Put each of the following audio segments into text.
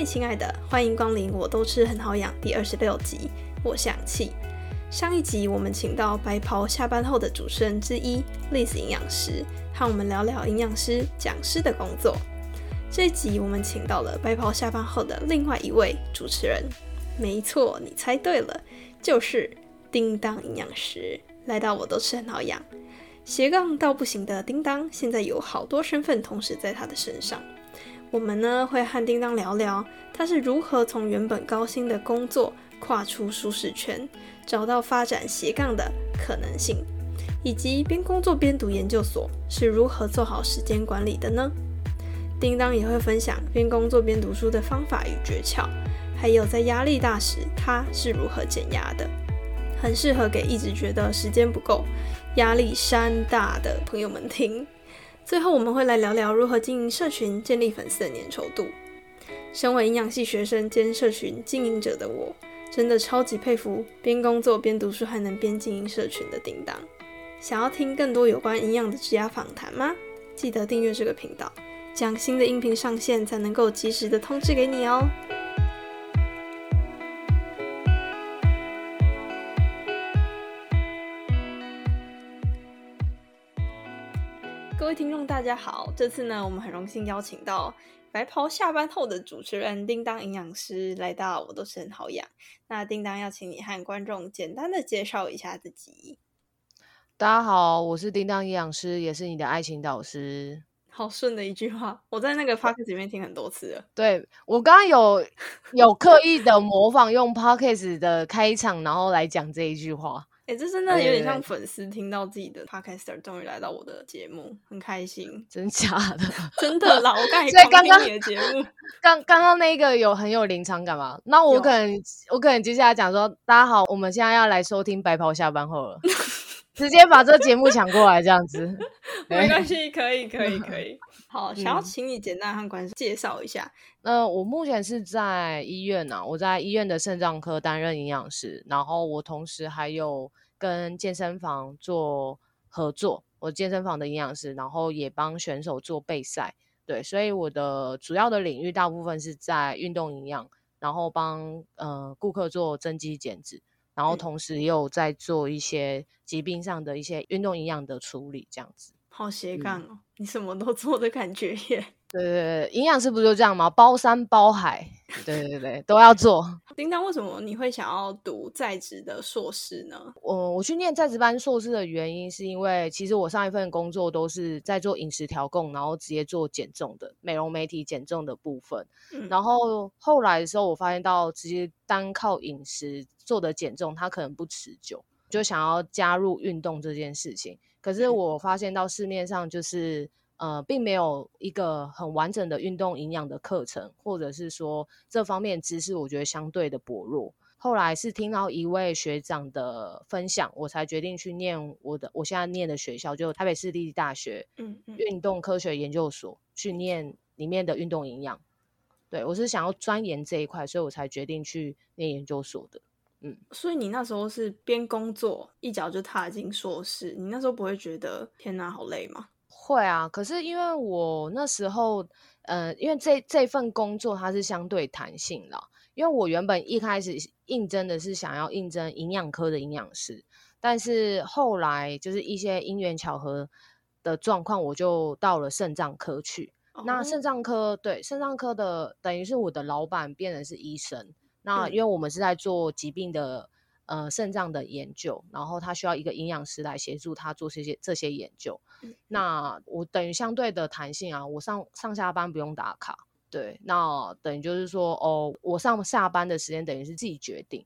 嗨，亲爱的，欢迎光临《我都吃很好养》第二十六集。我想气。上一集我们请到白袍下班后的主持人之一丽子营养师，和我们聊聊营养师讲师的工作。这一集我们请到了白袍下班后的另外一位主持人，没错，你猜对了，就是叮当营养师来到《我都吃很好养》。斜杠到不行的叮当，现在有好多身份同时在他的身上。我们呢会和叮当聊聊，他是如何从原本高薪的工作跨出舒适圈，找到发展斜杠的可能性，以及边工作边读研究所是如何做好时间管理的呢？叮当也会分享边工作边读书的方法与诀窍，还有在压力大时他是如何减压的，很适合给一直觉得时间不够、压力山大的朋友们听。最后，我们会来聊聊如何经营社群、建立粉丝的粘稠度。身为营养系学生兼社群经营者的我，真的超级佩服边工作边读书还能边经营社群的叮当。想要听更多有关营养的职涯访谈吗？记得订阅这个频道，将新的音频上线才能够及时的通知给你哦。位听众，大家好！这次呢，我们很荣幸邀请到白袍下班后的主持人叮当营养师来到，我都是很好养。那叮当要请你和观众简单的介绍一下自己。大家好，我是叮当营养师，也是你的爱情导师。好顺的一句话，我在那个 p o c k e t 里面听很多次了。对我刚刚有有刻意的模仿用 p o c k e t 的开场，然后来讲这一句话。哎，这真的有点像粉丝听到自己的 podcaster 终于来到我的节目，很开心。真假的？真的啦！我刚所以刚刚你的节目，刚刚刚那个有很有临场感嘛？那我可能我可能接下来讲说，大家好，我们现在要来收听白袍下班后了，直接把这节目抢过来这样子。没关系，可以，可以，可以。好，想要请你简单和观众介绍一下。呃，我目前是在医院呢，我在医院的肾脏科担任营养师，然后我同时还有。跟健身房做合作，我健身房的营养师，然后也帮选手做备赛，对，所以我的主要的领域大部分是在运动营养，然后帮呃顾客做增肌减脂，然后同时也有在做一些疾病上的一些运动营养的处理，这样子。好斜杠哦，你什么都做的感觉耶。对对对，营养师不就这样吗？包山包海，对对对，都要做。叮当，为什么你会想要读在职的硕士呢？我我去念在职班硕士的原因，是因为其实我上一份工作都是在做饮食调控，然后直接做减重的美容媒体减重的部分。然后后来的时候，我发现到直接单靠饮食做的减重，它可能不持久，就想要加入运动这件事情。可是我发现到市面上就是。呃，并没有一个很完整的运动营养的课程，或者是说这方面知识，我觉得相对的薄弱。后来是听到一位学长的分享，我才决定去念我的我现在念的学校，就台北市立大学，嗯嗯，运动科学研究所去念里面的运动营养。对我是想要钻研这一块，所以我才决定去念研究所的。嗯，所以你那时候是边工作一脚就踏进硕士，你那时候不会觉得天哪，好累吗？会啊，可是因为我那时候，呃，因为这这份工作它是相对弹性的，因为我原本一开始应征的是想要应征营养科的营养师，但是后来就是一些因缘巧合的状况，我就到了肾脏科去。那肾脏科对肾脏科的等于是我的老板变成是医生，那因为我们是在做疾病的。呃，肾脏的研究，然后他需要一个营养师来协助他做这些这些研究。那我等于相对的弹性啊，我上上下班不用打卡。对，那等于就是说，哦，我上下班的时间等于是自己决定。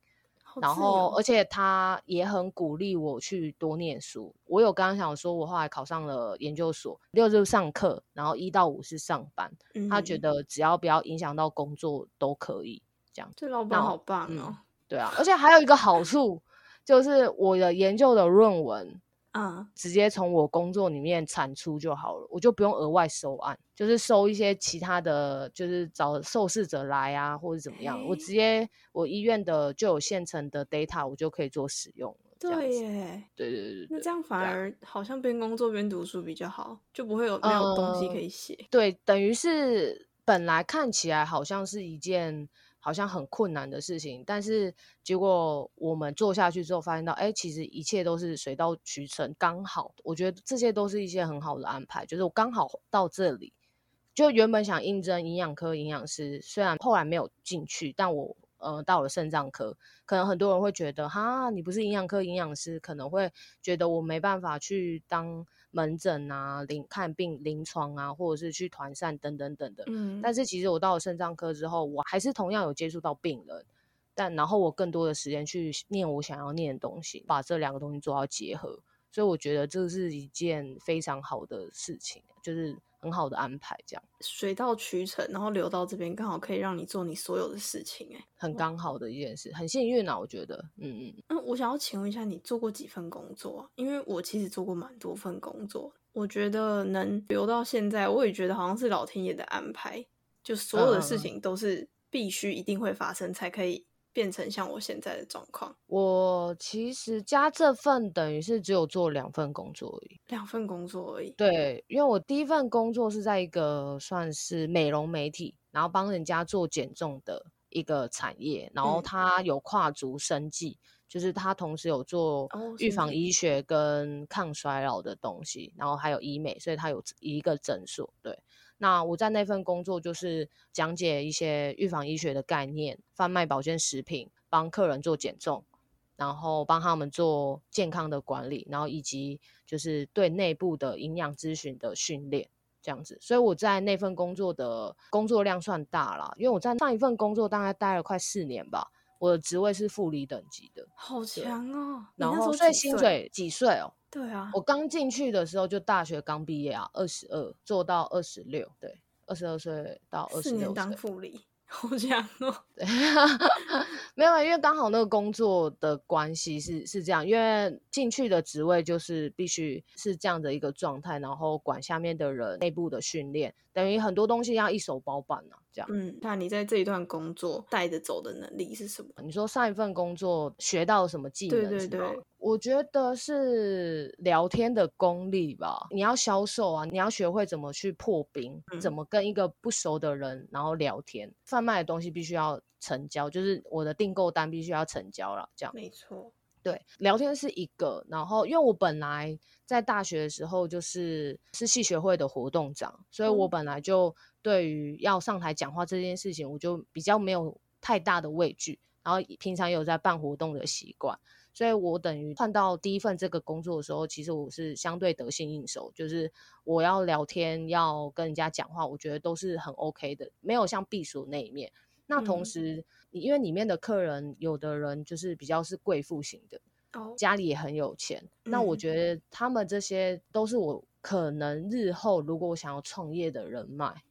然后，而且他也很鼓励我去多念书。我有刚刚想说，我后来考上了研究所，六日上课，然后一到五是上班。他觉得只要不要影响到工作都可以这样。这老板好棒哦。对啊，而且还有一个好处，就是我的研究的论文，啊，直接从我工作里面产出就好了，我就不用额外收案，就是收一些其他的，就是找受试者来啊，或者怎么样，我直接我医院的就有现成的 data，我就可以做使用了。对耶，对对对，那这样反而好像边工作边读书比较好，就不会有没有东西可以写。对，等于是。本来看起来好像是一件好像很困难的事情，但是结果我们做下去之后，发现到，哎，其实一切都是水到渠成，刚好，我觉得这些都是一些很好的安排，就是我刚好到这里，就原本想应征营养科营养师，虽然后来没有进去，但我。呃，到了肾脏科，可能很多人会觉得，哈，你不是营养科营养师，可能会觉得我没办法去当门诊啊，临看病临床啊，或者是去团膳等等等的。嗯。但是其实我到了肾脏科之后，我还是同样有接触到病人，但然后我更多的时间去念我想要念的东西，把这两个东西做到结合，所以我觉得这是一件非常好的事情，就是。很好的安排，这样水到渠成，然后流到这边，刚好可以让你做你所有的事情，哎，很刚好的一件事，很幸运啊，我觉得，嗯嗯。那我想要请问一下，你做过几份工作？因为我其实做过蛮多份工作，我觉得能留到现在，我也觉得好像是老天爷的安排，就所有的事情都是必须一定会发生才可以。变成像我现在的状况，我其实加这份等于是只有做两份工作而已，两份工作而已。对，因为我第一份工作是在一个算是美容媒体，然后帮人家做减重的一个产业，然后它有跨足生计，就是它同时有做预防医学跟抗衰老的东西，然后还有医美，所以它有一个诊所。对。那我在那份工作就是讲解一些预防医学的概念，贩卖保健食品，帮客人做减重，然后帮他们做健康的管理，然后以及就是对内部的营养咨询的训练这样子。所以我在那份工作的工作量算大了，因为我在上一份工作大概待了快四年吧，我的职位是副理等级的，好强哦。然后所以薪水几岁哦？对啊，我刚进去的时候就大学刚毕业啊，二十二做到二十六，对，二十二岁到二十六岁当副理，好强哦。对，没有，因为刚好那个工作的关系是是这样，因为进去的职位就是必须是这样的一个状态，然后管下面的人内部的训练。等于很多东西要一手包办呢，这样。嗯，那你在这一段工作带着走的能力是什么？你说上一份工作学到什么技能？对对对，我觉得是聊天的功力吧。你要销售啊，你要学会怎么去破冰，怎么跟一个不熟的人然后聊天。贩卖的东西必须要成交，就是我的订购单必须要成交了，这样。没错。对，聊天是一个，然后因为我本来在大学的时候就是是系学会的活动长，所以我本来就对于要上台讲话这件事情，我就比较没有太大的畏惧，然后平常有在办活动的习惯，所以我等于换到第一份这个工作的时候，其实我是相对得心应手，就是我要聊天要跟人家讲话，我觉得都是很 OK 的，没有像避暑那一面。那同时，因为里面的客人有的人就是比较是贵妇型的，哦，家里也很有钱。那我觉得他们这些都是我可能日后如果我想要创业的人脉，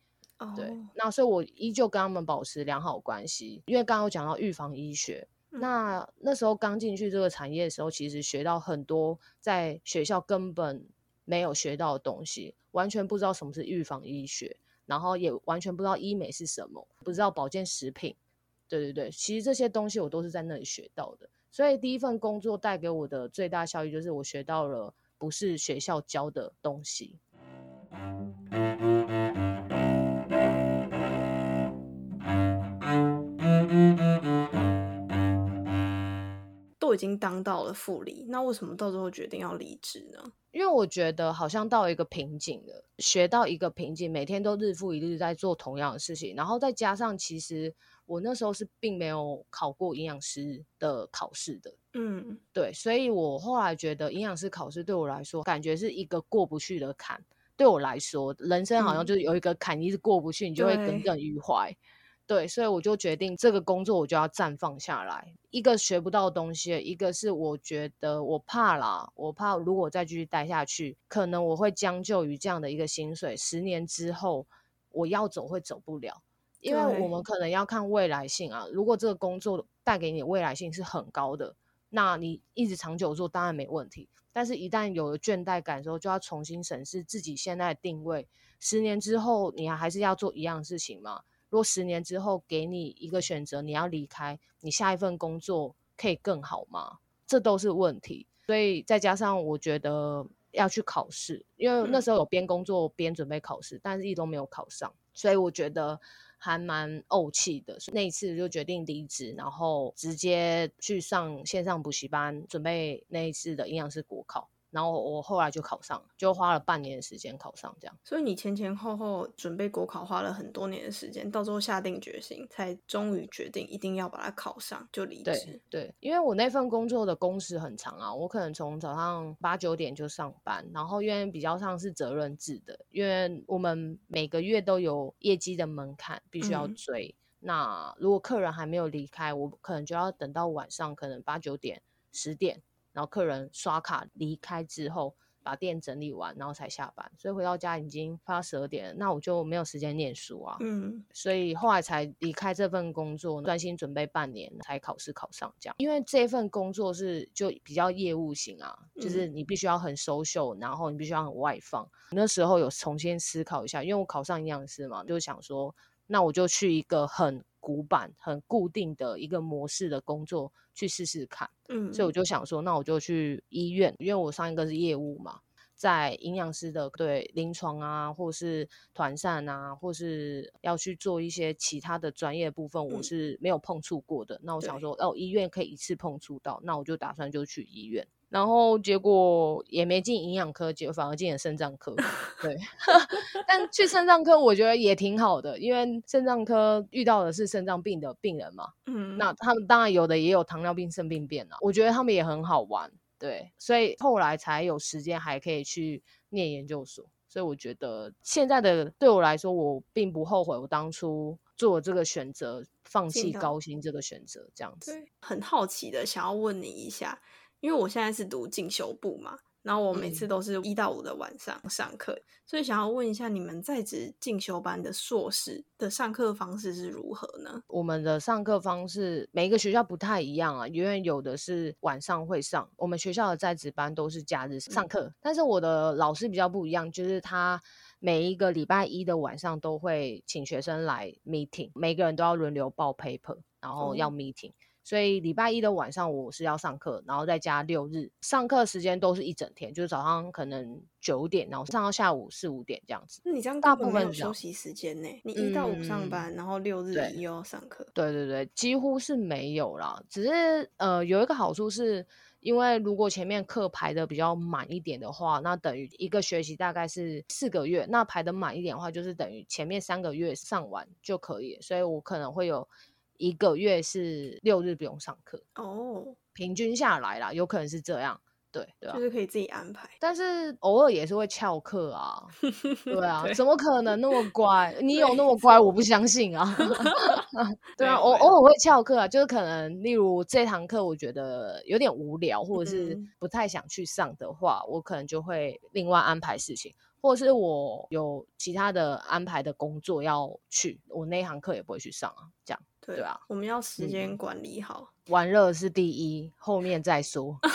对。那所以我依旧跟他们保持良好关系。因为刚刚有讲到预防医学，那那时候刚进去这个产业的时候，其实学到很多在学校根本没有学到的东西，完全不知道什么是预防医学。然后也完全不知道医美是什么，不知道保健食品，对对对，其实这些东西我都是在那里学到的。所以第一份工作带给我的最大效益就是我学到了不是学校教的东西。都已经当到了副理，那为什么到最后决定要离职呢？因为我觉得好像到一个瓶颈了，学到一个瓶颈，每天都日复一日在做同样的事情，然后再加上其实我那时候是并没有考过营养师的考试的，嗯，对，所以我后来觉得营养师考试对我来说，感觉是一个过不去的坎。对我来说，人生好像就是有一个坎一直过不去，你就会耿耿于怀。对，所以我就决定这个工作我就要暂放下来。一个学不到东西，一个是我觉得我怕啦，我怕如果再继续待下去，可能我会将就于这样的一个薪水。十年之后我要走会走不了，因为我们可能要看未来性啊。如果这个工作带给你未来性是很高的，那你一直长久做当然没问题。但是，一旦有了倦怠感之后，就要重新审视自己现在的定位。十年之后，你还是要做一样事情吗？若十年之后给你一个选择，你要离开，你下一份工作可以更好吗？这都是问题。所以再加上我觉得要去考试，因为那时候有边工作边准备考试，但是一直都没有考上，所以我觉得还蛮怄气的。那一次就决定离职，然后直接去上线上补习班，准备那一次的营养师国考。然后我后来就考上，就花了半年的时间考上，这样。所以你前前后后准备国考花了很多年的时间，到最后下定决心，才终于决定一定要把它考上，就离职。对，因为我那份工作的工时很长啊，我可能从早上八九点就上班，然后因为比较上是责任制的，因为我们每个月都有业绩的门槛必须要追。那如果客人还没有离开，我可能就要等到晚上，可能八九点、十点。然后客人刷卡离开之后，把店整理完，然后才下班，所以回到家已经快要十二点了，那我就没有时间念书啊。嗯，所以后来才离开这份工作，专心准备半年才考试考上这样。因为这份工作是就比较业务型啊，就是你必须要很 social，然后你必须要很外放。那时候有重新思考一下，因为我考上营养师嘛，就想说，那我就去一个很。古板很固定的一个模式的工作去试试看，嗯，所以我就想说，那我就去医院，因为我上一个是业务嘛，在营养师的对临床啊，或是团膳啊，或是要去做一些其他的专业部分，我是没有碰触过的。那我想说，哦，医院可以一次碰触到，那我就打算就去医院。然后结果也没进营养科，结果反而进了肾脏科。对，但去肾脏科我觉得也挺好的，因为肾脏科遇到的是肾脏病的病人嘛。嗯，那他们当然有的也有糖尿病、肾病变了，我觉得他们也很好玩。对，所以后来才有时间还可以去念研究所。所以我觉得现在的对我来说，我并不后悔我当初做这个选择，放弃高薪这个选择。这样子，很好奇的想要问你一下。因为我现在是读进修部嘛，然后我每次都是一到五的晚上上课，所以想要问一下，你们在职进修班的硕士的上课方式是如何呢？我们的上课方式每一个学校不太一样啊，因为有的是晚上会上，我们学校的在职班都是假日上课，但是我的老师比较不一样，就是他每一个礼拜一的晚上都会请学生来 meeting，每个人都要轮流报 paper，然后要 meeting。所以礼拜一的晚上我是要上课，然后再加六日上课时间都是一整天，就是早上可能九点，然后上到下午四五点这样子。那你这样大部分休息时间呢？你一到五上班，然后六日你又要上课？对对对，几乎是没有啦。只是呃有一个好处是，因为如果前面课排的比较满一点的话，那等于一个学期大概是四个月，那排的满一点的话，就是等于前面三个月上完就可以。所以我可能会有。一个月是六日不用上课哦，平均下来啦，有可能是这样，对对就是可以自己安排，但是偶尔也是会翘课啊，对啊，怎么可能那么乖？你有那么乖？我不相信啊，对啊，我偶尔会翘课啊，就是可能例如这堂课我觉得有点无聊，或者是不太想去上的话，我可能就会另外安排事情，或者是我有其他的安排的工作要去，我那堂课也不会去上啊，这样。对啊，我们要时间管理好，玩乐是第一，后面再说。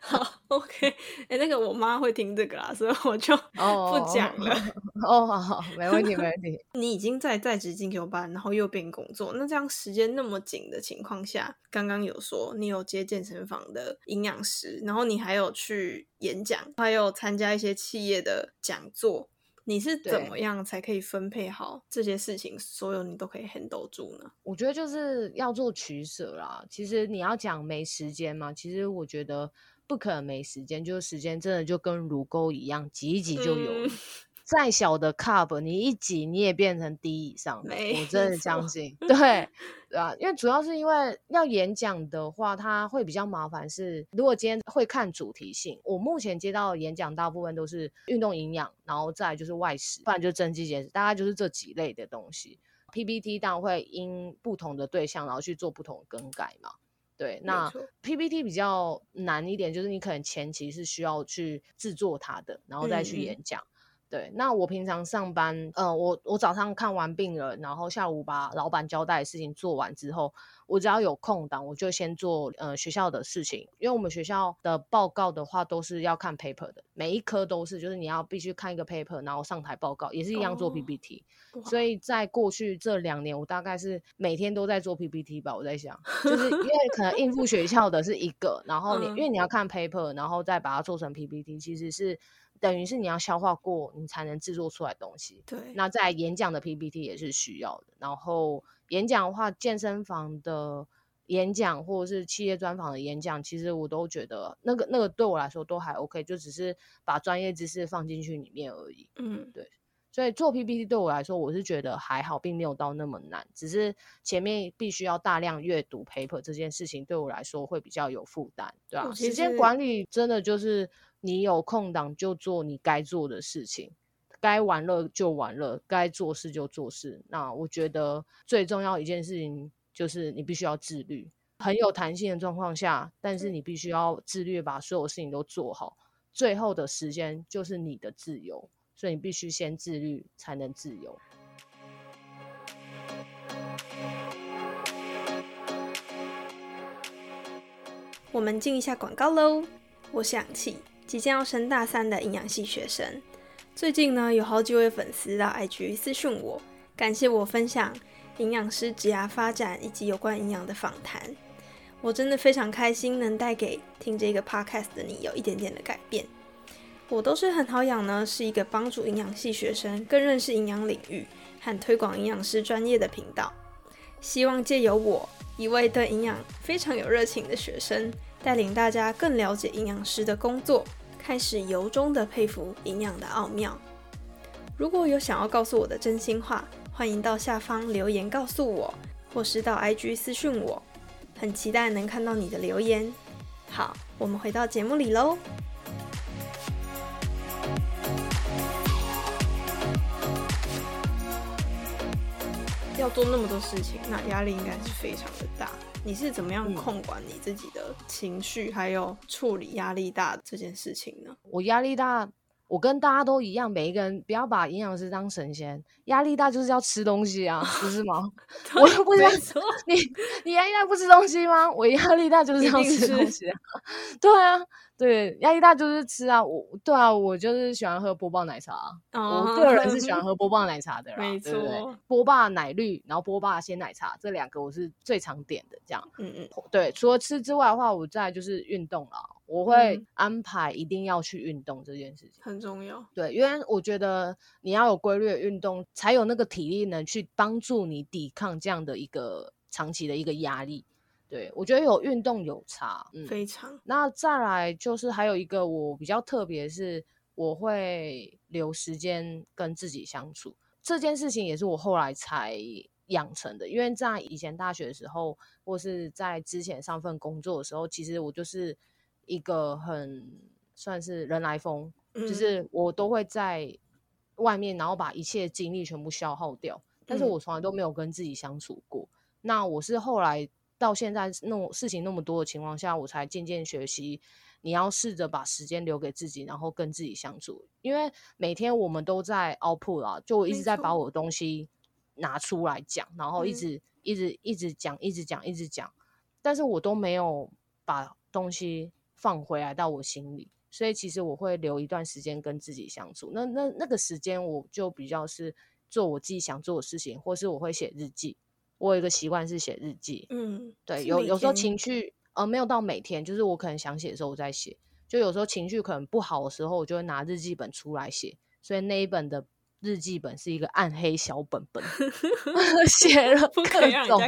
好，OK，哎，那个我妈会听这个啦，所以我就不讲了。哦，好好，没问题，没问题。你已经在在职进修班，然后又变工作，那这样时间那么紧的情况下，刚刚有说你有接健身房的营养师，然后你还有去演讲，还有参加一些企业的讲座。你是怎么样才可以分配好这些事情，所有你都可以 handle 住呢？我觉得就是要做取舍啦。其实你要讲没时间嘛，其实我觉得不可能没时间，就是时间真的就跟乳沟一样，挤一挤就有了。再小的 cup，你一挤你也变成 D 以上，我真的相信。对，对啊，因为主要是因为要演讲的话，它会比较麻烦。是如果今天会看主题性，我目前接到的演讲大部分都是运动营养，然后再就是外食，不然就是增肌减脂，大概就是这几类的东西。PPT 当然会因不同的对象，然后去做不同的更改嘛。对，那 PPT 比较难一点，就是你可能前期是需要去制作它的，然后再去演讲。对，那我平常上班，呃，我我早上看完病人，然后下午把老板交代的事情做完之后，我只要有空档，我就先做呃学校的事情，因为我们学校的报告的话都是要看 paper 的，每一科都是，就是你要必须看一个 paper，然后上台报告，也是一样做 PPT。所以在过去这两年，我大概是每天都在做 PPT 吧。我在想，就是因为可能应付学校的是一个，然后你因为你要看 paper，然后再把它做成 PPT，其实是。等于是你要消化过，你才能制作出来东西。对，那在演讲的 PPT 也是需要的。然后演讲的话，健身房的演讲或者是企业专访的演讲，其实我都觉得那个那个对我来说都还 OK，就只是把专业知识放进去里面而已。嗯，对。所以做 PPT 对我来说，我是觉得还好，并没有到那么难。只是前面必须要大量阅读 paper 这件事情，对我来说会比较有负担，对吧？时间管理真的就是。你有空档就做你该做的事情，该玩乐就玩乐，该做事就做事。那我觉得最重要一件事情就是你必须要自律，很有弹性的状况下，但是你必须要自律，把所有事情都做好。最后的时间就是你的自由，所以你必须先自律才能自由。我们进一下广告喽，我想起。即将要升大三的营养系学生，最近呢有好几位粉丝到 IG 私讯我，感谢我分享营养师职涯发展以及有关营养的访谈。我真的非常开心能带给听这个 podcast 的你有一点点的改变。我都是很好养呢，是一个帮助营养系学生更认识营养领域和推广营养师专业的频道。希望借由我一位对营养非常有热情的学生。带领大家更了解营养师的工作，开始由衷的佩服营养的奥妙。如果有想要告诉我的真心话，欢迎到下方留言告诉我，或是到 IG 私讯我，很期待能看到你的留言。好，我们回到节目里喽。要做那么多事情，那压力应该是非常的大。你是怎么样控管你自己的情绪，还有处理压力大这件事情呢？我压力大，我跟大家都一样，每一个人不要把营养师当神仙。压力大就是要吃东西啊，不是吗？我又不是你，你压力大不吃东西吗？我压力大就是要吃东西啊。对啊。对，压力大就是吃啊，我对啊，我就是喜欢喝波霸奶茶。我个人是喜欢喝波霸奶茶的，没错。波霸奶绿，然后波霸鲜奶茶这两个我是最常点的，这样。嗯嗯。对，除了吃之外的话，我再就是运动了，我会安排一定要去运动这件事情，很重要。对，因为我觉得你要有规律的运动，才有那个体力能去帮助你抵抗这样的一个长期的一个压力。对，我觉得有运动有差，嗯，非常。那再来就是还有一个我比较特别，是我会留时间跟自己相处。这件事情也是我后来才养成的，因为在以前大学的时候，或是在之前上份工作的时候，其实我就是一个很算是人来疯，就是我都会在外面，然后把一切精力全部消耗掉，但是我从来都没有跟自己相处过。那我是后来。到现在那种事情那么多的情况下，我才渐渐学习，你要试着把时间留给自己，然后跟自己相处。因为每天我们都在 output 啦，就我一直在把我的东西拿出来讲，然后一直一直一直讲，一直讲，一直讲，但是我都没有把东西放回来到我心里。所以其实我会留一段时间跟自己相处。那那那个时间，我就比较是做我自己想做的事情，或是我会写日记。我有一个习惯是写日记，嗯，对，有有时候情绪呃没有到每天，就是我可能想写的时候我在写，就有时候情绪可能不好的时候，我就会拿日记本出来写，所以那一本的日记本是一个暗黑小本本，写了各种，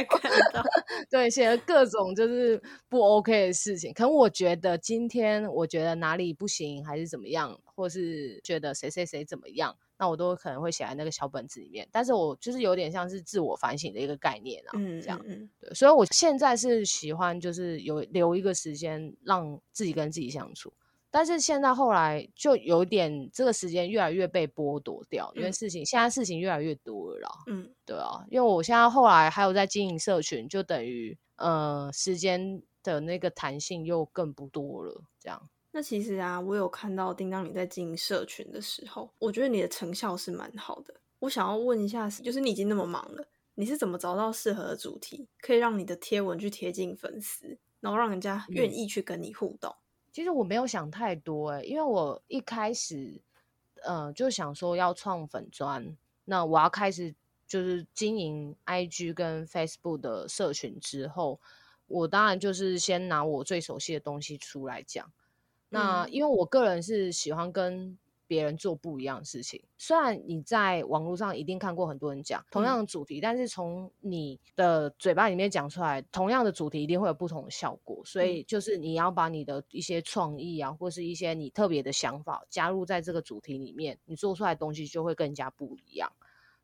对，写了各种就是不 OK 的事情，可能我觉得今天我觉得哪里不行还是怎么样，或是觉得谁谁谁怎么样。那我都可能会写在那个小本子里面，但是我就是有点像是自我反省的一个概念啊，这样，对，所以我现在是喜欢就是有留一个时间让自己跟自己相处，但是现在后来就有点这个时间越来越被剥夺掉，因为事情现在事情越来越多了，嗯，对啊，因为我现在后来还有在经营社群，就等于呃时间的那个弹性又更不多了，这样。那其实啊，我有看到叮当你在经营社群的时候，我觉得你的成效是蛮好的。我想要问一下，就是你已经那么忙了，你是怎么找到适合的主题，可以让你的贴文去贴近粉丝，然后让人家愿意去跟你互动？其实我没有想太多哎，因为我一开始，呃，就想说要创粉砖，那我要开始就是经营 IG 跟 Facebook 的社群之后，我当然就是先拿我最熟悉的东西出来讲。那因为我个人是喜欢跟别人做不一样的事情，虽然你在网络上一定看过很多人讲同样的主题，但是从你的嘴巴里面讲出来，同样的主题一定会有不同的效果。所以就是你要把你的一些创意啊，或是一些你特别的想法加入在这个主题里面，你做出来的东西就会更加不一样。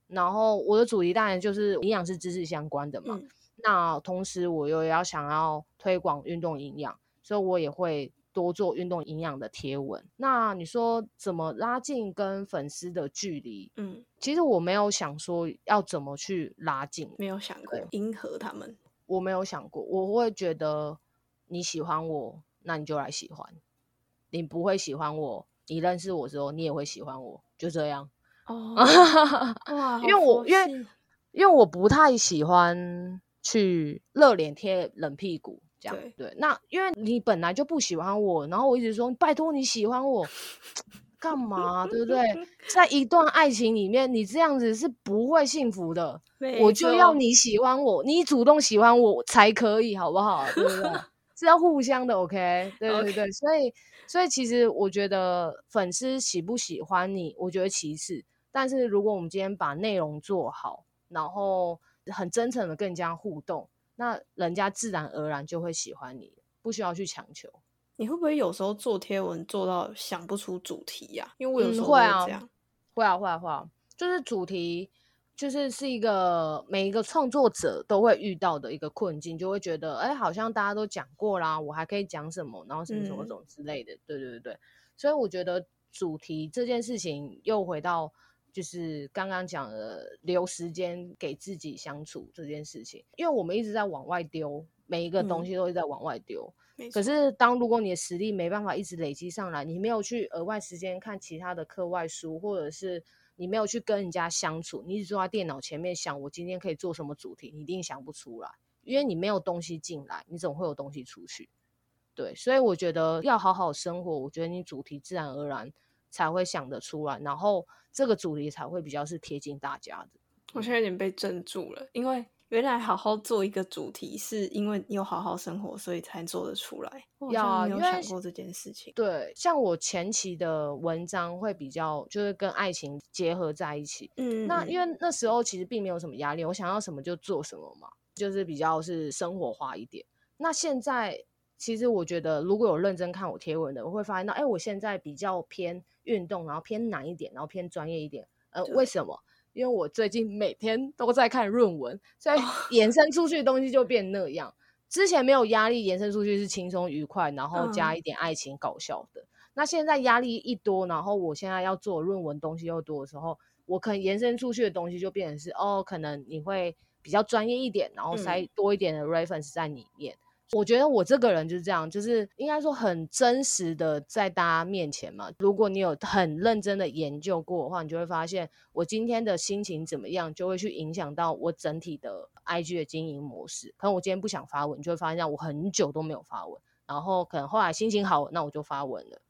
然后我的主题当然就是营养是知识相关的嘛，那同时我又要想要推广运动营养，所以我也会。多做运动营养的贴文，那你说怎么拉近跟粉丝的距离？嗯，其实我没有想说要怎么去拉近，没有想过迎合他们，我没有想过，我会觉得你喜欢我，那你就来喜欢；你不会喜欢我，你认识我之后，你也会喜欢我，就这样。哦，哇，因为我因为因为我不太喜欢去热脸贴冷屁股。对对，那因为你本来就不喜欢我，然后我一直说拜托你喜欢我干嘛，对不对？在一段爱情里面，你这样子是不会幸福的。我就要你喜欢我，你主动喜欢我才可以，好不好？对不对？是要互相的，OK？对对对，所以所以其实我觉得粉丝喜不喜欢你，我觉得其次。但是如果我们今天把内容做好，然后很真诚的跟人家互动。那人家自然而然就会喜欢你，不需要去强求。你会不会有时候做贴文做到想不出主题呀？因为我有时候会这样，会啊会啊会啊，就是主题就是是一个每一个创作者都会遇到的一个困境，就会觉得哎，好像大家都讲过啦，我还可以讲什么，然后什么什么什么之类的。对对对对，所以我觉得主题这件事情又回到。就是刚刚讲的留时间给自己相处这件事情，因为我们一直在往外丢，每一个东西都是在往外丢。可是当如果你的实力没办法一直累积上来，你没有去额外时间看其他的课外书，或者是你没有去跟人家相处，你一直坐在电脑前面想我今天可以做什么主题，你一定想不出来，因为你没有东西进来，你总会有东西出去。对，所以我觉得要好好生活，我觉得你主题自然而然。才会想得出来，然后这个主题才会比较是贴近大家的。我现在有点被镇住了，因为原来好好做一个主题，是因为你有好好生活，所以才做得出来。要有想过这件事情。对，像我前期的文章会比较就是跟爱情结合在一起。嗯，那因为那时候其实并没有什么压力，我想要什么就做什么嘛，就是比较是生活化一点。那现在。其实我觉得，如果有认真看我贴文的，我会发现到，哎，我现在比较偏运动，然后偏难一点，然后偏专业一点。呃，为什么？因为我最近每天都在看论文，所以延伸出去的东西就变那样。之前没有压力，延伸出去是轻松愉快，然后加一点爱情搞笑的。那现在压力一多，然后我现在要做论文东西又多的时候，我可能延伸出去的东西就变成是，哦，可能你会比较专业一点，然后塞多一点的 reference 在里面。我觉得我这个人就是这样，就是应该说很真实的在大家面前嘛。如果你有很认真的研究过的话，你就会发现我今天的心情怎么样，就会去影响到我整体的 IG 的经营模式。可能我今天不想发文，你就会发现我很久都没有发文。然后可能后来心情好，那我就发文了。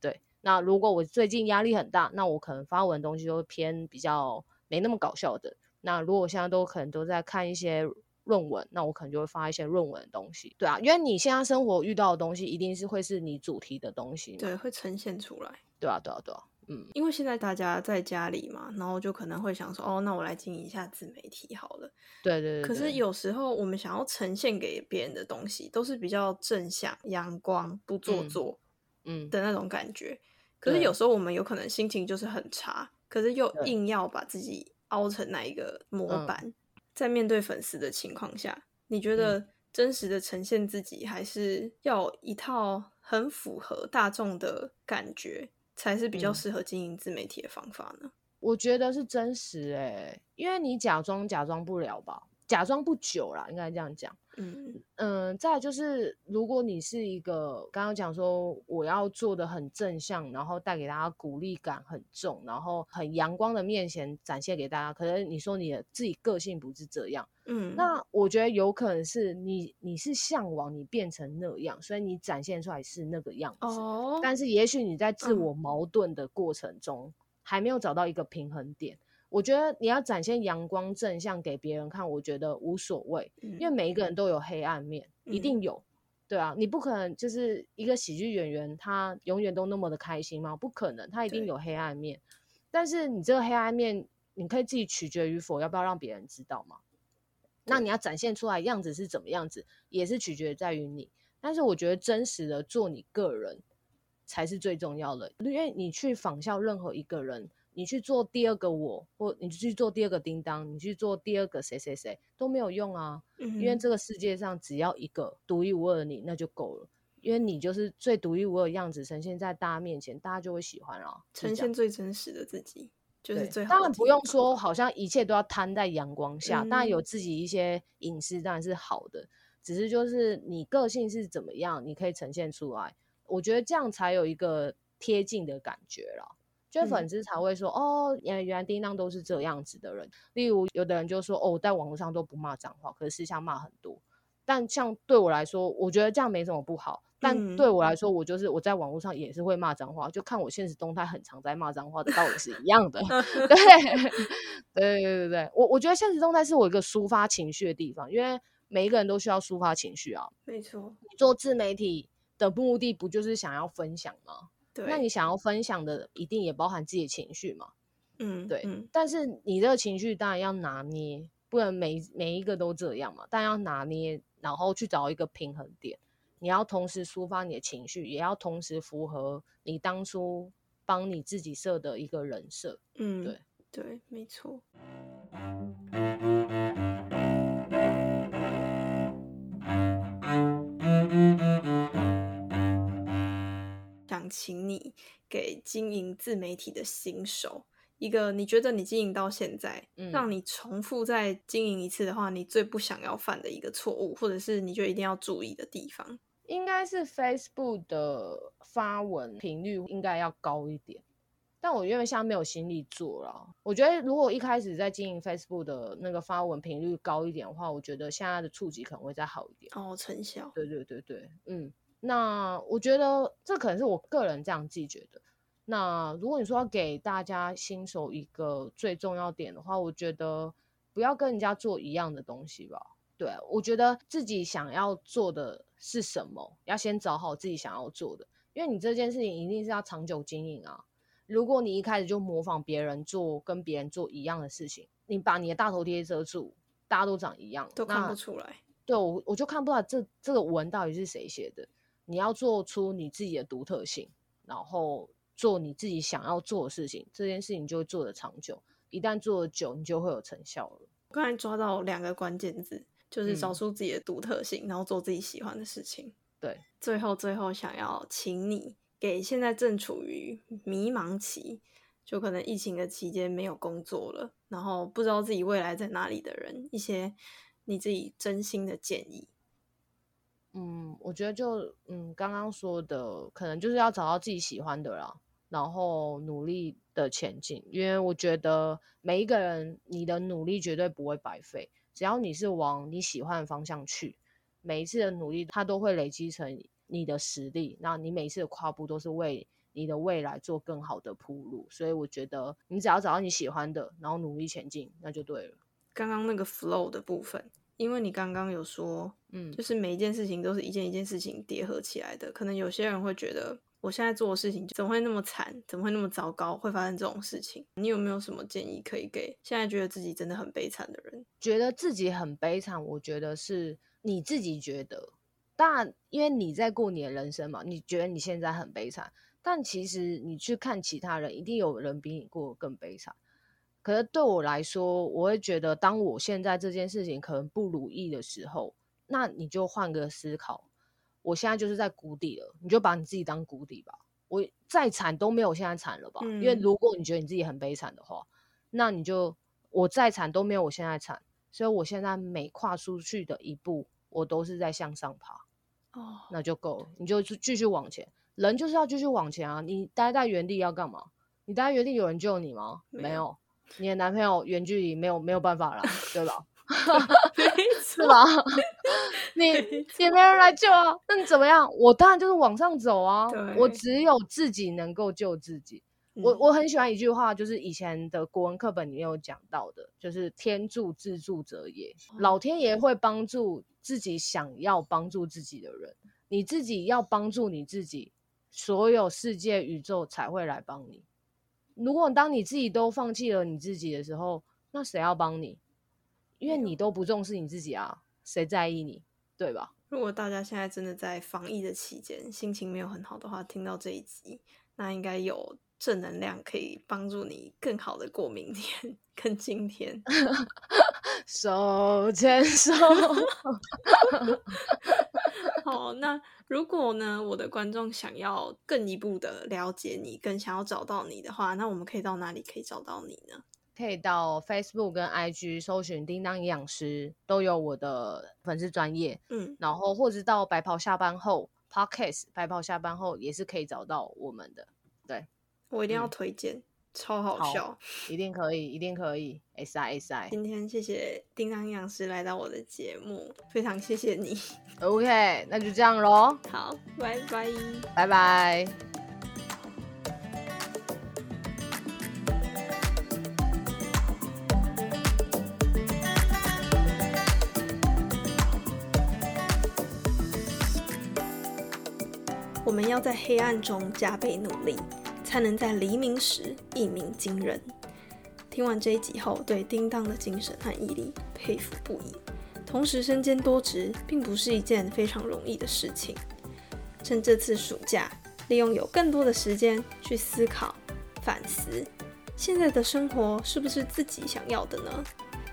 对，那如果我最近压力很大，那我可能发文东西就会偏比较没那么搞笑的。那如果我现在都可能都在看一些。论文，那我可能就会发一些论文的东西，对啊，因为你现在生活遇到的东西，一定是会是你主题的东西，对，会呈现出来，对啊，对啊，对啊，嗯，因为现在大家在家里嘛，然后就可能会想说，哦，那我来经营一下自媒体好了，对对对，可是有时候我们想要呈现给别人的东西，都是比较正向、阳光、不做作，嗯。的那种感觉，可是有时候我们有可能心情就是很差，可是又硬要把自己凹成那一个模板。在面对粉丝的情况下，你觉得真实的呈现自己，还是要一套很符合大众的感觉，才是比较适合经营自媒体的方法呢？我觉得是真实诶，因为你假装假装不了吧？假装不久啦，应该这样讲。嗯嗯，再来就是，如果你是一个刚刚讲说我要做的很正向，然后带给大家鼓励感很重，然后很阳光的面前展现给大家，可能你说你的自己个性不是这样，嗯，那我觉得有可能是你你是向往你变成那样，所以你展现出来是那个样子，哦，但是也许你在自嗯我矛盾的过程中、还没有找到一个平衡点。我觉得你要展现阳光正向给别人看，我觉得无所谓，因因为每一个人都有黑暗面，一嗯定有。对啊，你不可能就是一个喜剧演员，他永远都那么的开心吗？不可能，他一定有黑暗面。但是你这个黑暗面，你可以自己取决于否要不要让别人知道嘛？那你要展现出来样子是怎么样子，也是取决在于你。但是我觉得真实的做你个人才是最重要的，因为你去仿效任何一个人，你去做第二个我，或你去做第二个叮当，你去做第二个谁谁谁都没有用啊。因因为这个世界上只要一个独一无二的你，那就够了。因为你就是最独一无二的样子呈现在大家面前，大家就会喜欢啊。是这样呈现最真实的自己，就是对最好。当然不用说，好像一切都要摊在阳光下，当然有嗯自己一些隐私，当然是好的。只是就是你个性是怎么样，你可以呈现出来，我觉得这样才有一个贴近的感觉啦。就嗯粉丝才会说、哦，原原来叮当都是这样子的人。例如有的人就说哦，我在网络上都不骂脏话，可是私下骂很多。但像对我来说，我觉得这样没什么不好。但嗯对我来说，我就是我在网络上也是会骂脏话，就看我现实动态很常在骂脏话的道理是一样的。对，对对对对对，我我觉得现实动态是我一个抒发情绪的地方，因为每一个人都需要抒发情绪啊。没错，你做自媒体的目的不就是想要分享吗？对，那你想要分享的，一定也包含自己的情绪嘛。嗯对，嗯但是你这个情绪当然要拿捏，不能每每一个都这样嘛，但要拿捏，然后去找一个平衡点。你要同时抒发你的情绪，也要同时符合你当初帮你自己设的一个人设。嗯，对对，没错。请你给经营自媒体的新手一个你觉得你经营到现在，嗯让你重复再经营一次的话，你最不想要犯的一个错误，或者是你觉得一定要注意的地方。应该是 Facebook 的发文频率应该要高一点，但我因为现在没有心力做了。我觉得如果一开始在经营 Facebook 的那个发文频率高一点的话，我觉得现在的触及可能会再好一点。哦，成效，对对对对，嗯，那我觉得这可能是我个人这样自己觉得。那如果你说要给大家新手一个最重要点的话，我觉得不要跟人家做一样的东西吧。对，我觉得自己想要做的是什么，要先找好自己想要做的，因为你这件事情一定是要长久经营啊。如果你一开始就模仿别人做，跟别人做一样的事情，你把你的大头贴遮住，大家都长一样，都看不出来。对我我就看不到这这个文到底是谁写的。你要做出你自己的独特性，然后做你自己想要做的事情，这件事情就会做得长久。一旦做得久，你就会有成效了。我刚才抓到两个关键字，就是找嗯出自己的独特性，然后做自己喜欢的事情。对，最后最后想要请你给现在正处于迷茫期，就可能疫情的期间没有工作了，然后不知道自己未来在哪里的人，一些你自己真心的建议。嗯，我觉得就嗯刚刚说的，可能就是要找到自己喜欢的啦，然后努力的前进。因为我觉得每一个人，你的努力绝对不会白费，只要你是往你喜欢的方向去，每一次的努力它都会累积成你的实力。那你每一次的跨步都是为你的未来做更好的铺路。所以我觉得你只要找到你喜欢的，然后努力前进，那就对了。刚刚那个 flow 的部分，因为你刚刚有说，嗯就是每一件事情都是一件一件事情叠合起来的。可能有些人会觉得，我现在做的事情怎么会那么惨，怎么会那么糟糕，会发生这种事情？你有没有什么建议可以给现在觉得自己真的很悲惨的人？觉得自己很悲惨，我觉得是你自己觉得。当然，因为你在过你的人生嘛，你觉得你现在很悲惨，但其实你去看其他人，一定有人比你过得更悲惨。可是对我来说，我会觉得，当我现在这件事情可能不如意的时候，那你就换个思考，我现在就是在谷底了，你就把你自己当谷底吧。我再惨都没有现在惨了吧？因为嗯如果你觉得你自己很悲惨的话，那你就我再惨都没有我现在惨，所以我现在每跨出去的一步，我都是在向上爬。哦，那就够了，你就继续往前。人就是要继续往前啊！你待在原地要干嘛？你待在原地有人救你吗？没有。你的男朋友远距离没有没有办法了，对吧？是吧？你也没人来救啊，那你怎么样？我当然就是往上走啊！我只有自己能够救自己。我我很喜欢一句话，就是以前的国文课本里面有讲到的，就是“天助自助者也”，老天爷会帮助自己想要帮助自己的人。你自己要帮助你自己，所有世界宇宙才会来帮你。如果当你自己都放弃了你自己的时候，那谁要帮你？因为你都不重视你自己啊，谁在意你？对吧？如果大家现在真的在防疫的期间，心情没有很好的话，听到这一集，那应该有。正能量可以帮助你更好的过明天跟今天，手牵手。好，那如果呢，我的观众想要更一步的了解你，更想要找到你的话，那我们可以到哪里可以找到你呢？可以到 Facebook 跟 IG 搜寻“叮当营养师”，都有我的粉丝专业。嗯，然后或者到白袍下班后 Podcast，白袍下班后也是可以找到我们的。对。我一定要推荐，超好笑，一定可以，一定可以，S I S I。今天谢谢叮当营养师来到我的节目，非常谢谢你。OK，那就这样喽。好，拜拜，拜拜。我们要在黑暗中加倍努力。才能在黎明时一鸣惊人。听完这一集后，对叮当的精神和毅力佩服不已。同时身兼多职，并不是一件非常容易的事情。趁这次暑假，利用有更多的时间去思考、反思，现在的生活是不是自己想要的呢？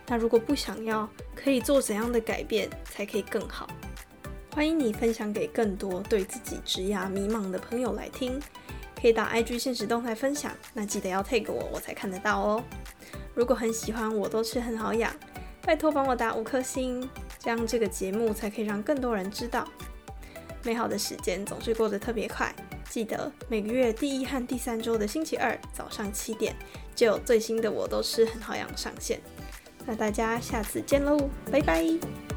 那如果不想要，可以做怎样的改变才可以更好？欢迎你分享给更多对自己职涯迷茫的朋友来听。可以到 IG 现实动态分享，那记得要 tag 我，我才看得到哦。如果很喜欢，我都吃很好养，拜托帮我打五颗星，这样这个节目才可以让更多人知道。美好的时间总是过得特别快，记得每个月第一和第三周的星期二早上七点就有最新的我都吃很好养上线。那大家下次见喽，拜拜。